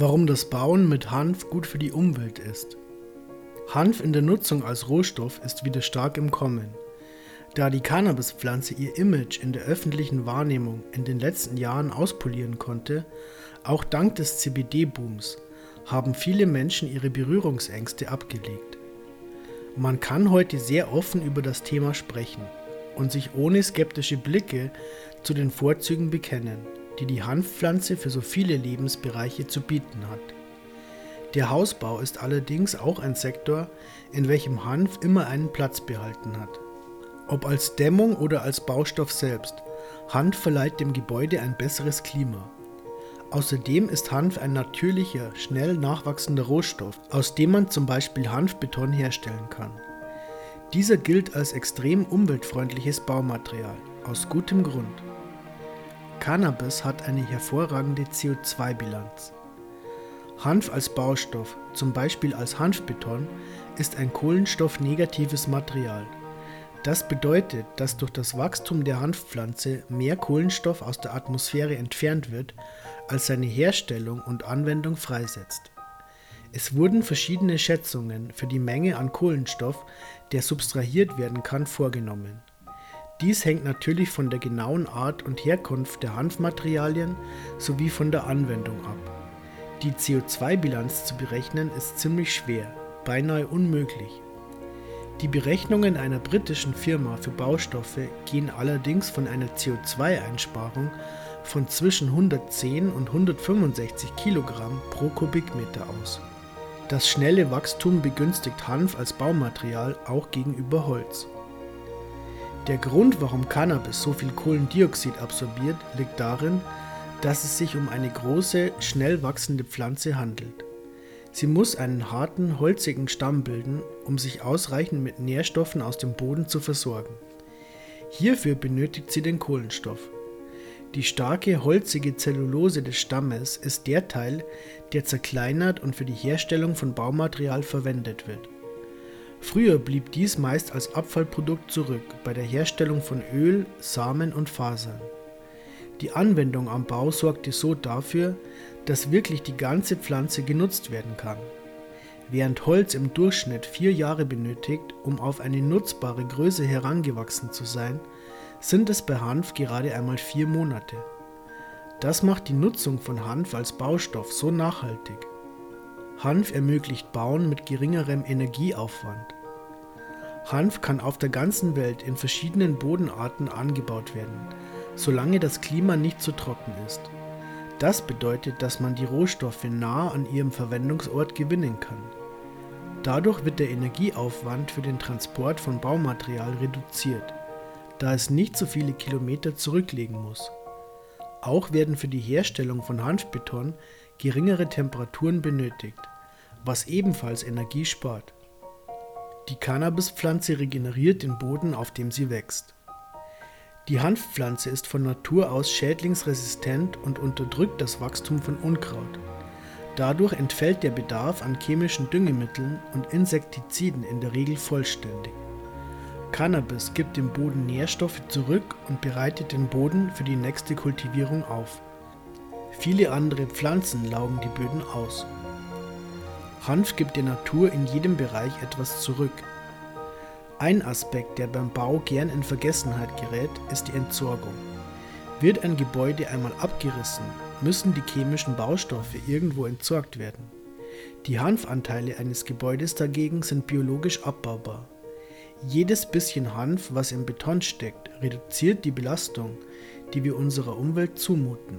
Warum das Bauen mit Hanf gut für die Umwelt ist. Hanf in der Nutzung als Rohstoff ist wieder stark im Kommen. Da die Cannabispflanze ihr Image in der öffentlichen Wahrnehmung in den letzten Jahren auspolieren konnte, auch dank des CBD-Booms, haben viele Menschen ihre Berührungsängste abgelegt. Man kann heute sehr offen über das Thema sprechen und sich ohne skeptische Blicke zu den Vorzügen bekennen die die Hanfpflanze für so viele Lebensbereiche zu bieten hat. Der Hausbau ist allerdings auch ein Sektor, in welchem Hanf immer einen Platz behalten hat. Ob als Dämmung oder als Baustoff selbst, Hanf verleiht dem Gebäude ein besseres Klima. Außerdem ist Hanf ein natürlicher, schnell nachwachsender Rohstoff, aus dem man zum Beispiel Hanfbeton herstellen kann. Dieser gilt als extrem umweltfreundliches Baumaterial, aus gutem Grund. Cannabis hat eine hervorragende CO2-Bilanz. Hanf als Baustoff, zum Beispiel als Hanfbeton, ist ein kohlenstoffnegatives Material. Das bedeutet, dass durch das Wachstum der Hanfpflanze mehr Kohlenstoff aus der Atmosphäre entfernt wird, als seine Herstellung und Anwendung freisetzt. Es wurden verschiedene Schätzungen für die Menge an Kohlenstoff, der subtrahiert werden kann, vorgenommen. Dies hängt natürlich von der genauen Art und Herkunft der Hanfmaterialien sowie von der Anwendung ab. Die CO2-Bilanz zu berechnen ist ziemlich schwer, beinahe unmöglich. Die Berechnungen einer britischen Firma für Baustoffe gehen allerdings von einer CO2-Einsparung von zwischen 110 und 165 Kilogramm pro Kubikmeter aus. Das schnelle Wachstum begünstigt Hanf als Baumaterial auch gegenüber Holz. Der Grund, warum Cannabis so viel Kohlendioxid absorbiert, liegt darin, dass es sich um eine große, schnell wachsende Pflanze handelt. Sie muss einen harten, holzigen Stamm bilden, um sich ausreichend mit Nährstoffen aus dem Boden zu versorgen. Hierfür benötigt sie den Kohlenstoff. Die starke, holzige Zellulose des Stammes ist der Teil, der zerkleinert und für die Herstellung von Baumaterial verwendet wird. Früher blieb dies meist als Abfallprodukt zurück bei der Herstellung von Öl, Samen und Fasern. Die Anwendung am Bau sorgte so dafür, dass wirklich die ganze Pflanze genutzt werden kann. Während Holz im Durchschnitt vier Jahre benötigt, um auf eine nutzbare Größe herangewachsen zu sein, sind es bei Hanf gerade einmal vier Monate. Das macht die Nutzung von Hanf als Baustoff so nachhaltig. Hanf ermöglicht Bauen mit geringerem Energieaufwand. Hanf kann auf der ganzen Welt in verschiedenen Bodenarten angebaut werden, solange das Klima nicht zu trocken ist. Das bedeutet, dass man die Rohstoffe nah an ihrem Verwendungsort gewinnen kann. Dadurch wird der Energieaufwand für den Transport von Baumaterial reduziert, da es nicht so viele Kilometer zurücklegen muss. Auch werden für die Herstellung von Hanfbeton geringere Temperaturen benötigt, was ebenfalls Energie spart. Die Cannabispflanze regeneriert den Boden, auf dem sie wächst. Die Hanfpflanze ist von Natur aus schädlingsresistent und unterdrückt das Wachstum von Unkraut. Dadurch entfällt der Bedarf an chemischen Düngemitteln und Insektiziden in der Regel vollständig. Cannabis gibt dem Boden Nährstoffe zurück und bereitet den Boden für die nächste Kultivierung auf. Viele andere Pflanzen laugen die Böden aus. Hanf gibt der Natur in jedem Bereich etwas zurück. Ein Aspekt, der beim Bau gern in Vergessenheit gerät, ist die Entsorgung. Wird ein Gebäude einmal abgerissen, müssen die chemischen Baustoffe irgendwo entsorgt werden. Die Hanfanteile eines Gebäudes dagegen sind biologisch abbaubar. Jedes bisschen Hanf, was im Beton steckt, reduziert die Belastung, die wir unserer Umwelt zumuten.